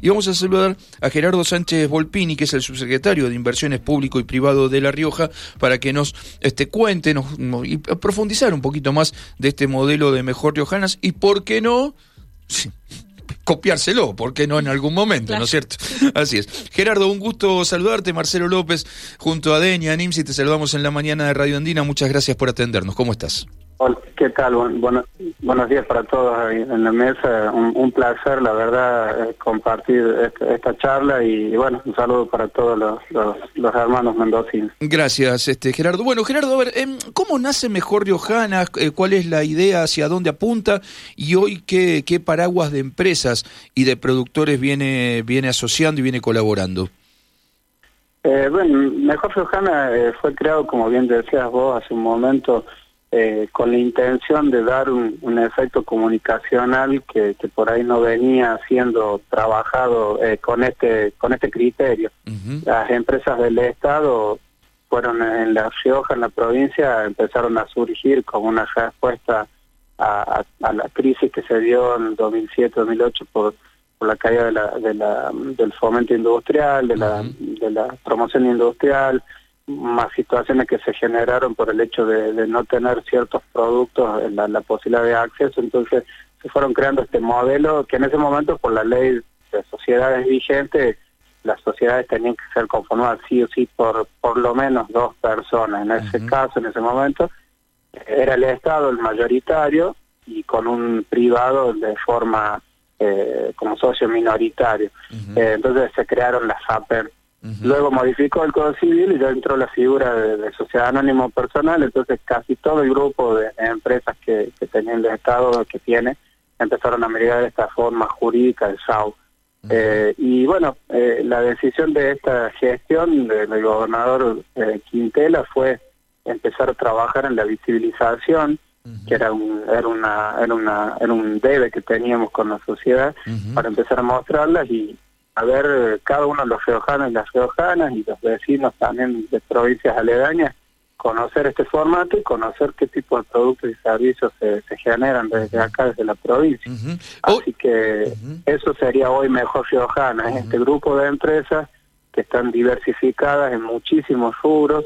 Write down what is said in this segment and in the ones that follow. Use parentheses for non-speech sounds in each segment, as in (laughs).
Y vamos a saludar a Gerardo Sánchez Volpini, que es el subsecretario de Inversiones Público y Privado de La Rioja, para que nos este, cuente nos, y profundizar un poquito más de este modelo de Mejor Riojanas y, ¿por qué no? copiárselo, ¿por qué no en algún momento, ¿no es cierto? Así es. Gerardo, un gusto saludarte. Marcelo López, junto a Deña, Nimsi, te saludamos en la mañana de Radio Andina. Muchas gracias por atendernos. ¿Cómo estás? Hola, ¿qué tal? Bueno, buenos días para todos ahí en la mesa. Un, placer, la verdad, eh, compartir esta, charla y, bueno, un saludo para todos los, los, hermanos mendocinos. Gracias, este Gerardo. Bueno, Gerardo, a ver, em, ¿cómo nace Mejor Riojana? Eh, ¿Cuál es la idea? ¿Hacia dónde apunta? Y hoy, ¿qué, qué paraguas de empresas y de productores viene, viene asociando y viene colaborando? Eh, bueno, Mejor Riojana fue creado, como bien decías vos hace un momento, eh, con la intención de dar un, efecto comunicacional que, por ahí no venía siendo trabajado eh, con este con este criterio. Las empresas del Estado fueron en La Rioja, en la provincia, empezaron a surgir como una respuesta a, la crisis que se dio en 2007-2008 por, por la caída de la, de la, del fomento industrial, de la, de la promoción industrial, más situaciones que se generaron por el hecho de, no tener ciertos productos en la, posibilidad de acceso, entonces se fueron creando este modelo que en ese momento por la ley de sociedades vigente las sociedades tenían que ser conformadas sí o sí por por lo menos dos personas. En ese caso, en ese momento, era el Estado el mayoritario y con un privado de forma eh, como socio minoritario. Eh, entonces se crearon las APER Luego modificó el Código Civil y ya entró la figura de, sociedad anónimo personal, entonces casi todo el grupo de, empresas que, que tenían el Estado, que tiene, empezaron a de esta forma jurídica el SAU. Eh, y bueno, eh, la decisión de esta gestión del gobernador eh, Quintela fue empezar a trabajar en la visibilización, que era un, era, una, era, una, era un debe que teníamos con la sociedad, para empezar a mostrarlas y, a ver eh, cada uno de los riojanos y las riojanas y los vecinos también de provincias aledañas, conocer este formato y conocer qué tipo de productos y servicios se, generan desde acá, desde la provincia. Así que eso sería hoy mejor riojana, es este grupo de empresas que están diversificadas en muchísimos rubros,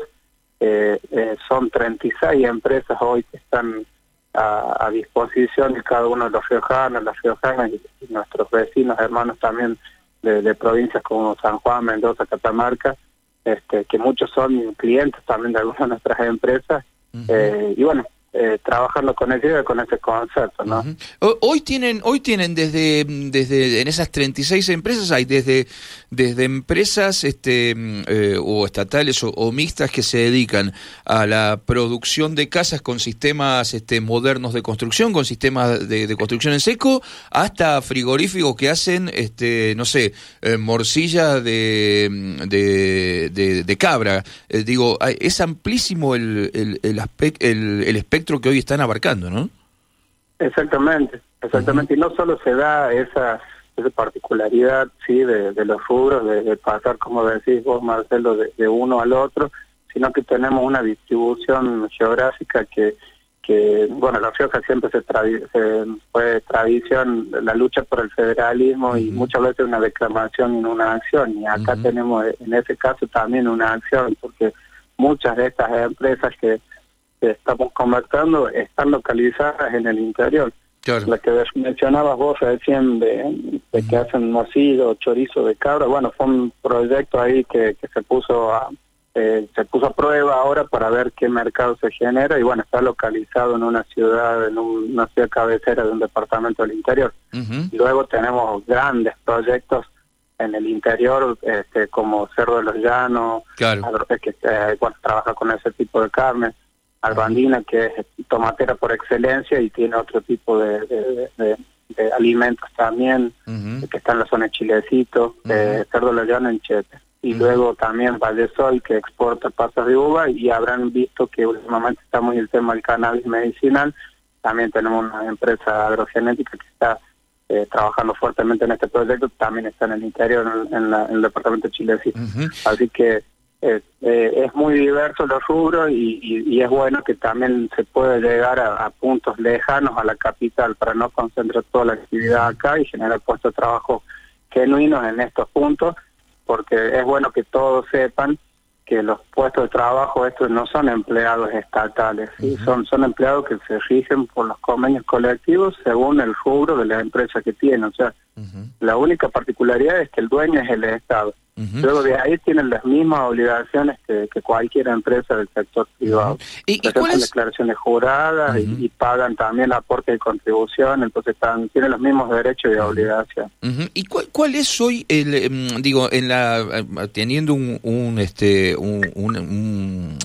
eh, eh, son 36 empresas hoy que están a, disposición de cada uno de los riojanos, las riojanas y nuestros vecinos, hermanos también de, provincias como San Juan, Mendoza, Catamarca, este, que muchos son clientes también de algunas de nuestras empresas. eh, y bueno, eh, trabajando con ese con ese concepto, ¿no? Hoy tienen hoy tienen desde desde en esas 36 empresas hay desde desde empresas este eh, o estatales o, mixtas que se dedican a la producción de casas con sistemas este modernos de construcción, con sistemas de, construcción en seco, hasta frigoríficos que hacen este no sé, eh, morcilla de de, de, cabra. Eh, digo, es amplísimo el el, el, el, el espectro que hoy están abarcando, ¿no? Exactamente, exactamente. Y no solo se da esa, esa particularidad, sí, de, los rubros, de, pasar, como decís vos, Marcelo, de, uno al otro, sino que tenemos una distribución geográfica que, que bueno, la Rioja siempre se, fue tradición la lucha por el federalismo y muchas veces una declamación y una acción. Y acá tenemos, en ese caso, también una acción, porque muchas de estas empresas que que estamos convertiendo están localizadas en el interior. La que mencionabas vos recién de, que hacen mocido, chorizo de cabra, bueno, fue un proyecto ahí que, que se puso a eh, se puso a prueba ahora para ver qué mercado se genera y bueno, está localizado en una ciudad, en una ciudad cabecera de un departamento del interior. Luego tenemos grandes proyectos en el interior, este, como Cerro de los Llanos, claro. que eh, bueno, trabaja con ese tipo de carne. Albandina, que es tomatera por excelencia y tiene otro tipo de, de, alimentos también, que está en la zona de Chilecito, uh Cerdo Llano en Chepe. Y luego también Valdesol, que exporta pasas de uva, y habrán visto que últimamente está muy el tema del cannabis medicinal. También tenemos una empresa agrogenética que está eh, trabajando fuertemente en este proyecto, también está en el interior, en, el departamento de Chilecito. Así que eh, es muy diverso los rubros y, es bueno que también se puede llegar a, puntos lejanos a la capital para no concentrar toda la actividad acá y generar puestos de trabajo genuinos en estos puntos, porque es bueno que todos sepan que los puestos de trabajo estos no son empleados estatales, son, son empleados que se rigen por los convenios colectivos según el rubro de la empresa que tienen. O sea, la única particularidad es que el dueño es el Estado. Luego de ahí tienen las mismas obligaciones que, cualquier empresa del sector privado. ¿Y, y declaraciones juradas y, pagan también aporte de contribución, entonces están, tienen los mismos derechos y obligaciones. ¿Y cuál, es hoy, el, em, digo, en la eh, teniendo un, un este un, un, un,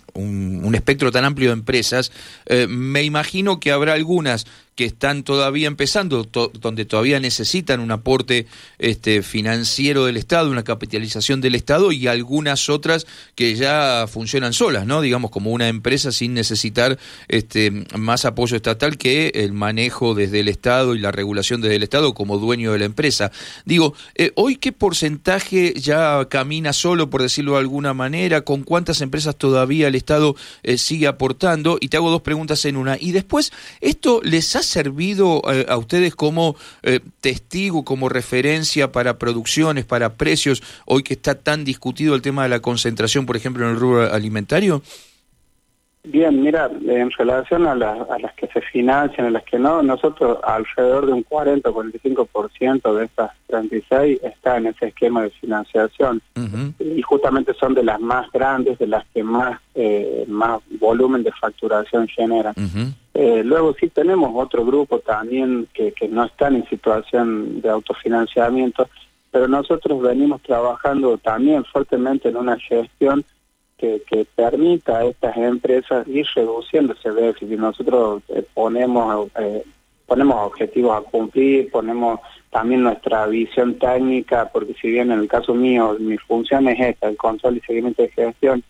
espectro tan amplio de empresas, eh, me imagino que habrá algunas que están todavía empezando, donde todavía necesitan un aporte este, financiero del Estado, una capitalización del Estado, y algunas otras que ya funcionan solas, ¿no? Digamos, como una empresa sin necesitar este, más apoyo estatal que el manejo desde el Estado y la regulación desde el Estado como dueño de la empresa. Digo, eh, ¿hoy qué porcentaje ya camina solo, por decirlo de alguna manera? ¿Con cuántas empresas todavía el Estado eh, sigue aportando? Y te hago dos preguntas en una. Y después, ¿esto les hace servido eh, a ustedes como eh, testigo, como referencia para producciones, para precios, hoy que está tan discutido el tema de la concentración, por ejemplo, en el rubro alimentario? Bien, mira, en relación a, a, las que se financian, a las que no, nosotros alrededor de un 40 o 45% de estas 36 está en ese esquema de financiación. Y justamente son de las más grandes, de las que más eh, más volumen de facturación generan. Eh, luego sí tenemos otro grupo también que, que no están en situación de autofinanciamiento, pero nosotros venimos trabajando también fuertemente en una gestión que, permita a estas empresas ir reduciendo ese déficit. Nosotros eh, ponemos eh, ponemos objetivos a cumplir, ponemos también nuestra visión técnica, porque si bien en el caso mío mi función es esta, el control y seguimiento de gestión,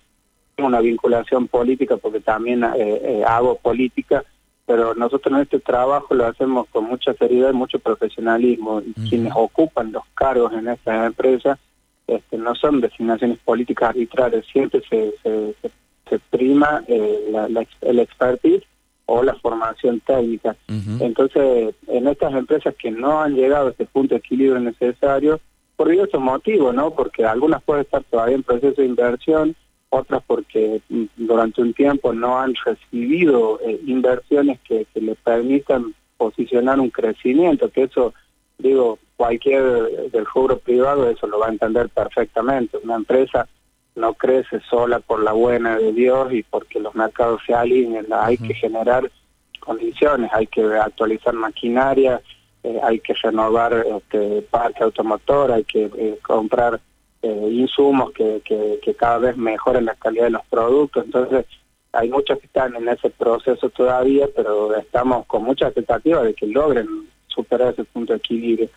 tengo una vinculación política porque también eh, hago política, pero nosotros en este trabajo lo hacemos con mucha seriedad y mucho profesionalismo. Y quienes ocupan los cargos en estas empresas este, no son designaciones políticas arbitrarias, siempre se, se, prima eh, la, el expertise o la formación técnica. Entonces, en estas empresas que no han llegado a este punto de equilibrio necesario, por diversos motivos, ¿no? Porque algunas pueden estar todavía en proceso de inversión, otras porque mm, durante un tiempo no han recibido eh, inversiones que, que les permitan posicionar un crecimiento, que eso, digo, cualquier del rubro privado eso lo va a entender perfectamente. Una empresa no crece sola por la buena de Dios y porque los mercados se alineen, hay que generar condiciones, hay que actualizar maquinaria, eh, hay que renovar este, parque automotor, hay que eh, comprar eh, insumos que, que, que cada vez mejoren la calidad de los productos. Entonces, hay muchos que están en ese proceso todavía, pero estamos con mucha expectativa de que logren superar ese punto de equilibrio.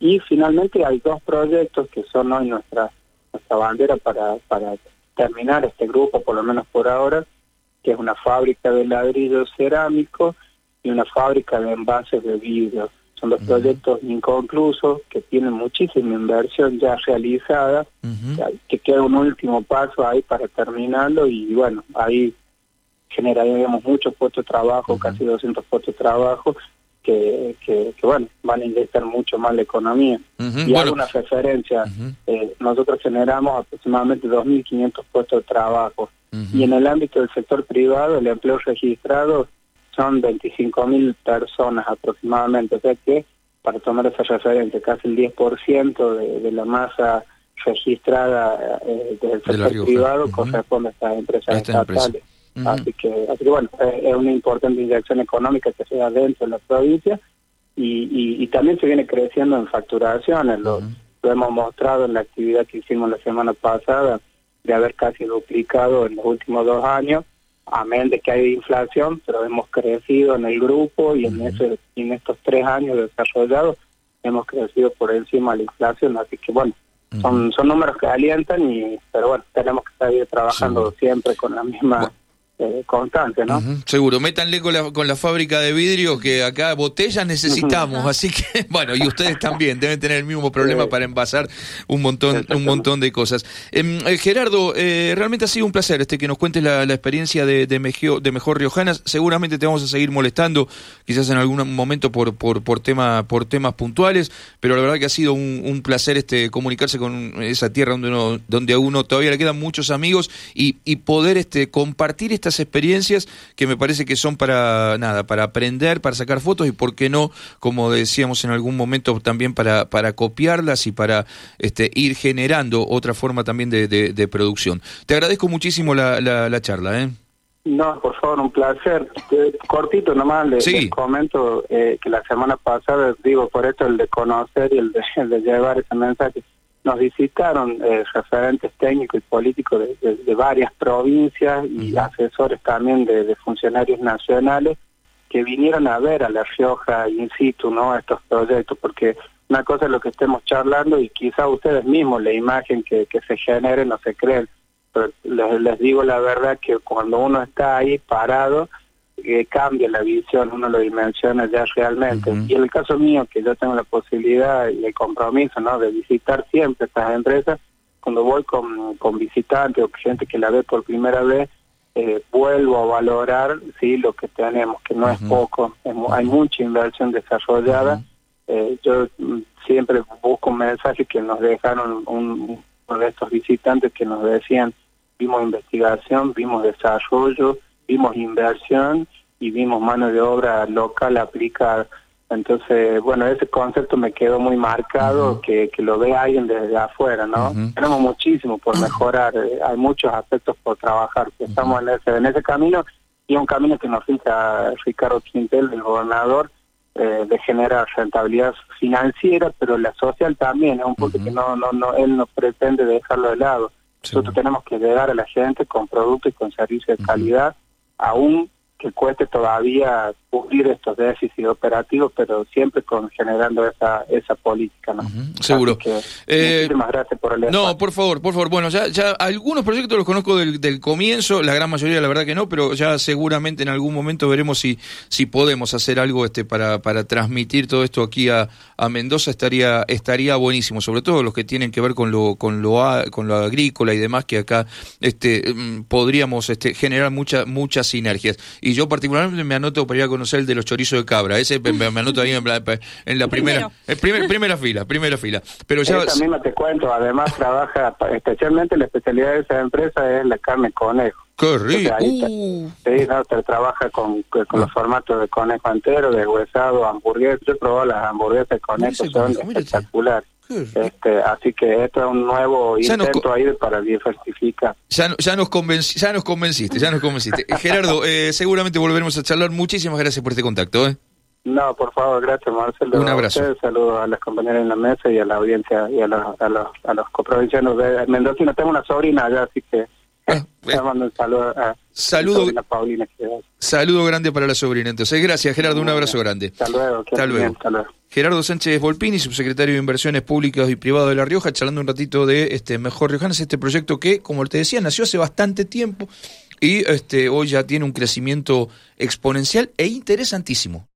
Y finalmente hay dos proyectos que son hoy nuestra, nuestra bandera para, para terminar este grupo, por lo menos por ahora, que es una fábrica de ladrillos cerámicos y una fábrica de envases de vidrio. Son dos proyectos inconclusos que tienen muchísima inversión ya realizada, que queda un último paso ahí para terminarlo y bueno, ahí generaríamos muchos puestos de trabajo, casi 200 puestos de trabajo que, bueno, van a inyectar mucho más la economía. y hago una referencia, eh, nosotros generamos aproximadamente 2.500 puestos de trabajo. Y en el ámbito del sector privado el empleo registrado son 25.000 personas aproximadamente, o sea que para tomar esa referencia, casi el 10% de, de la masa registrada eh, del sector privado corresponde a estas empresas. estatales. Así que, así que bueno, es una importante inyección económica que se da dentro de la provincia y, y, también se viene creciendo en facturaciones. Lo, lo hemos mostrado en la actividad que hicimos la semana pasada de haber casi duplicado en los últimos dos años, amén de que hay inflación, pero hemos crecido en el grupo y en, ese, en estos tres años desarrollados hemos crecido por encima de la inflación. Así que bueno, son, son números que alientan, y pero bueno, tenemos que seguir trabajando siempre con la misma eh, constante, ¿no? seguro, métanle con la, con la fábrica de vidrio que acá botellas necesitamos, así que (laughs) bueno, y ustedes también deben tener el mismo problema para envasar un montón un montón de cosas. Em, eh, Gerardo, eh, realmente ha sido un placer este que nos cuentes la, experiencia de, de, de Mejor Riojanas, seguramente te vamos a seguir molestando, quizás en algún momento por por por tema por temas puntuales, pero la verdad que ha sido un, un placer este comunicarse con esa tierra donde uno donde a uno todavía le quedan muchos amigos y, y poder este compartir esta experiencias que me parece que son para nada, para aprender, para sacar fotos y por qué no, como decíamos en algún momento, también para, para copiarlas y para este, ir generando otra forma también de, de, producción. Te agradezco muchísimo la, la, charla. ¿eh? No, por favor, un placer. Eh, cortito nomás, les, comento eh, que la semana pasada, digo, por esto el de conocer y el de, (laughs) el de llevar ese mensaje nos visitaron eh, referentes técnicos y políticos de, varias provincias y asesores también de, funcionarios nacionales que vinieron a ver a La Rioja in situ no estos proyectos, porque una cosa es lo que estemos charlando y quizá ustedes mismos la imagen que, que se genere no se creen, pero les, les digo la verdad que cuando uno está ahí parado, que cambia la visión, uno lo dimensiona ya realmente. Y en el caso mío, que yo tengo la posibilidad y el compromiso ¿no? de visitar siempre estas empresas, cuando voy con, con visitantes o gente que la ve por primera vez, eh, vuelvo a valorar sí lo que tenemos, que no es poco, hay mucha inversión desarrollada. eh, yo mm, siempre busco un mensaje que nos dejaron un, uno de estos visitantes que nos decían, vimos investigación, vimos desarrollo, vimos inversión y vimos mano de obra local aplicada. Entonces, bueno, ese concepto me quedó muy marcado, que, que lo ve alguien desde afuera, ¿no? Tenemos muchísimo por mejorar, eh, hay muchos aspectos por trabajar, estamos en ese, en ese camino y un camino que nos fija Ricardo Quintel, el gobernador, eh, de generar rentabilidad financiera, pero la social también, es un punto que no, no, no, él no pretende dejarlo de lado. Nosotros tenemos que llegar a la gente con productos y con servicios de calidad aún que cueste todavía cubrir estos déficits operativos, pero siempre con generando esa esa política, ¿no? seguro. Eh, muchísimas gracias por el No, por favor, por favor. Bueno, ya ya algunos proyectos los conozco del, del comienzo, la gran mayoría la verdad que no, pero ya seguramente en algún momento veremos si si podemos hacer algo este para para transmitir todo esto aquí a, a Mendoza estaría estaría buenísimo, sobre todo los que tienen que ver con lo con lo con lo agrícola y demás que acá este mm, podríamos este generar muchas muchas sinergias. Y yo particularmente me anoto para ir a conocer el de los chorizos de cabra. Ese me, anoto ahí en la, en la primera, primera fila, primera fila. Pero ya... Esa misma te cuento, además trabaja, especialmente la especialidad de esa empresa es la carne conejo. ¡Qué rico! Uh. Sí, no, te trabaja con, con los formatos de conejo entero, de huesado, hamburguesas. Yo he probado las hamburguesas de conejo, son espectaculares. Este, así que esto es un nuevo intento ahí para diversificar. Ya, ya, nos ya nos convenciste, ya nos convenciste. (laughs) Gerardo, eh, seguramente volveremos a charlar. Muchísimas gracias por este contacto. ¿eh? No, por favor, gracias Marcelo. Un abrazo. Saludos a las compañeras en la mesa y a la audiencia y a los, a los, a los coprovincianos de Mendoza. Tengo una sobrina allá, así que ah, eh. mando un saludo a saludo, Paulina. Saludo grande para la sobrina. Entonces, gracias Gerardo, un abrazo grande. Hasta luego. Hasta luego. hasta luego. Gerardo Sánchez Volpini, subsecretario de Inversiones Públicas y Privadas de La Rioja, charlando un ratito de este Mejor Riojanas, este proyecto que, como te decía, nació hace bastante tiempo y este hoy ya tiene un crecimiento exponencial e interesantísimo.